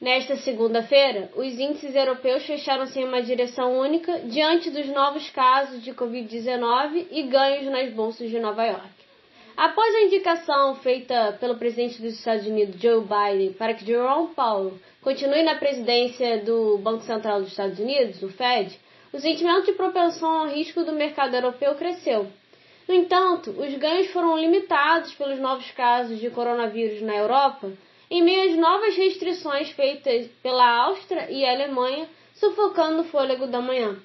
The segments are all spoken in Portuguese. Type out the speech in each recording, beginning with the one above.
Nesta segunda-feira, os índices europeus fecharam-se em uma direção única diante dos novos casos de Covid-19 e ganhos nas bolsas de Nova York. Após a indicação feita pelo presidente dos Estados Unidos, Joe Biden, para que Jerome Powell continue na presidência do Banco Central dos Estados Unidos, o Fed, o sentimento de propensão ao risco do mercado europeu cresceu. No entanto, os ganhos foram limitados pelos novos casos de coronavírus na Europa em meio às novas restrições feitas pela Áustria e Alemanha, sufocando o fôlego da manhã.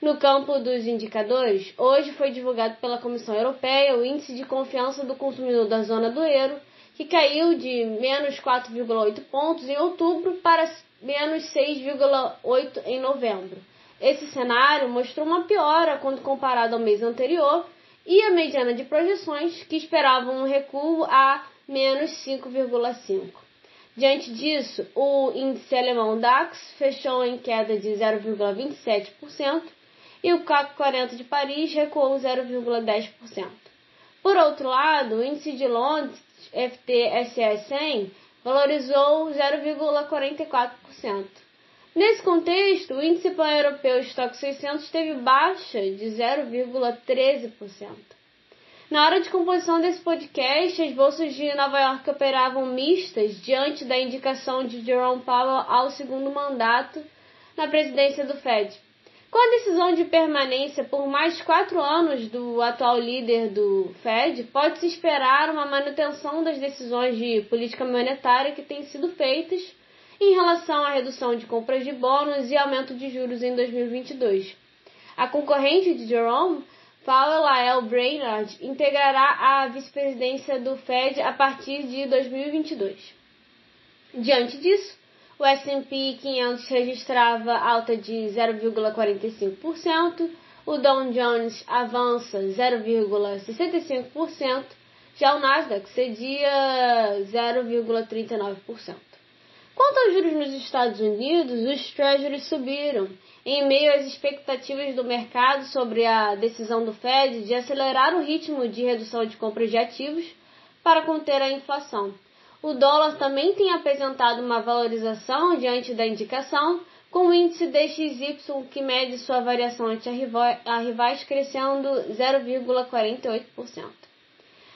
No campo dos indicadores, hoje foi divulgado pela Comissão Europeia o índice de confiança do consumidor da zona do euro, que caiu de menos 4,8 pontos em outubro para menos 6,8 em novembro. Esse cenário mostrou uma piora quando comparado ao mês anterior e a mediana de projeções, que esperavam um recuo a menos 5,5. Diante disso, o índice alemão DAX fechou em queda de 0,27% e o CAC 40 de Paris recuou 0,10%. Por outro lado, o índice de Londres, FTSE 100, valorizou 0,44%. Nesse contexto, o índice pan-europeu Stock 600 teve baixa de 0,13%. Na hora de composição desse podcast, as bolsas de Nova York operavam mistas diante da indicação de Jerome Powell ao segundo mandato na presidência do Fed. Com a decisão de permanência por mais quatro anos do atual líder do Fed, pode-se esperar uma manutenção das decisões de política monetária que têm sido feitas em relação à redução de compras de bônus e aumento de juros em 2022. A concorrente de Jerome Paula Lael Brainerd integrará a vice-presidência do Fed a partir de 2022. Diante disso, o S&P 500 registrava alta de 0,45%, o Dow Jones avança 0,65%, já o Nasdaq cedia 0,39%. Quanto aos juros nos Estados Unidos, os Treasuries subiram em meio às expectativas do mercado sobre a decisão do Fed de acelerar o ritmo de redução de compras de ativos para conter a inflação. O dólar também tem apresentado uma valorização diante da indicação, com o índice DXY que mede sua variação ante a rivais crescendo 0,48%.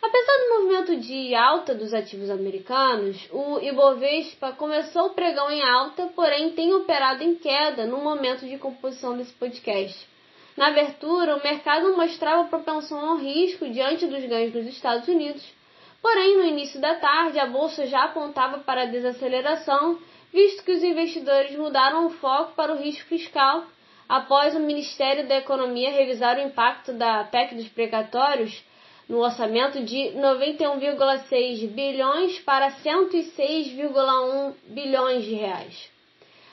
Apesar do movimento de alta dos ativos americanos, o Ibovespa começou o pregão em alta, porém tem operado em queda no momento de composição desse podcast. Na abertura, o mercado mostrava propensão ao risco diante dos ganhos dos Estados Unidos, porém no início da tarde a bolsa já apontava para a desaceleração, visto que os investidores mudaram o foco para o risco fiscal após o Ministério da Economia revisar o impacto da PEC dos precatórios no orçamento de 91,6 bilhões para 106,1 bilhões de reais.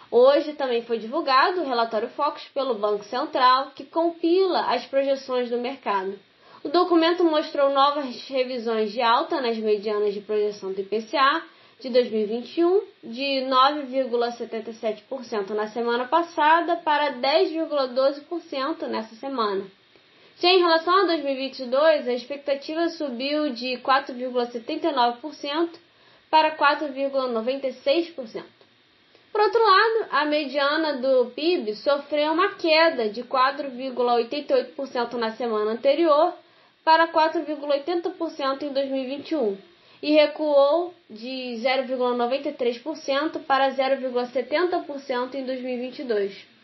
Hoje também foi divulgado o relatório Focus pelo Banco Central, que compila as projeções do mercado. O documento mostrou novas revisões de alta nas medianas de projeção do IPCA de 2021, de 9,77% na semana passada para 10,12% nessa semana. Já em relação a 2022, a expectativa subiu de 4,79% para 4,96%. Por outro lado, a mediana do PIB sofreu uma queda de 4,88% na semana anterior para 4,80% em 2021 e recuou de 0,93% para 0,70% em 2022.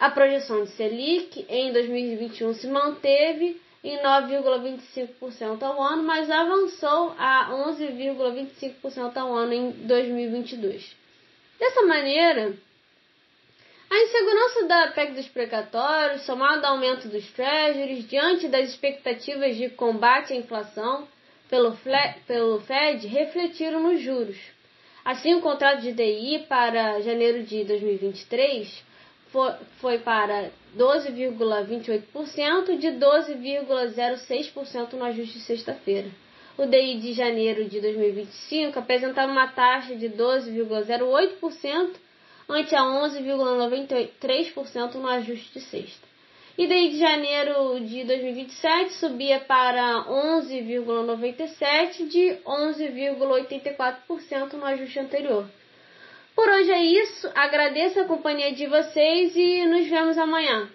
A projeção de Selic em 2021 se manteve em 9,25% ao ano, mas avançou a 11,25% ao ano em 2022. Dessa maneira, a insegurança da PEC dos precatórios, somado ao aumento dos treasuries, diante das expectativas de combate à inflação pelo, pelo Fed, refletiram nos juros. Assim, o contrato de DI para janeiro de 2023 foi, foi para 12,28% de 12,06% no ajuste de sexta-feira. O DI de janeiro de 2025 apresentava uma taxa de 12,08% ante a 11,93% no ajuste de sexta. E daí de janeiro de 2027 subia para 11,97% de 11,84% no ajuste anterior. Por hoje é isso, agradeço a companhia de vocês e nos vemos amanhã.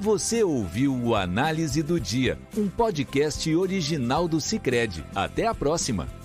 Você ouviu o Análise do Dia, um podcast original do Cicred. Até a próxima!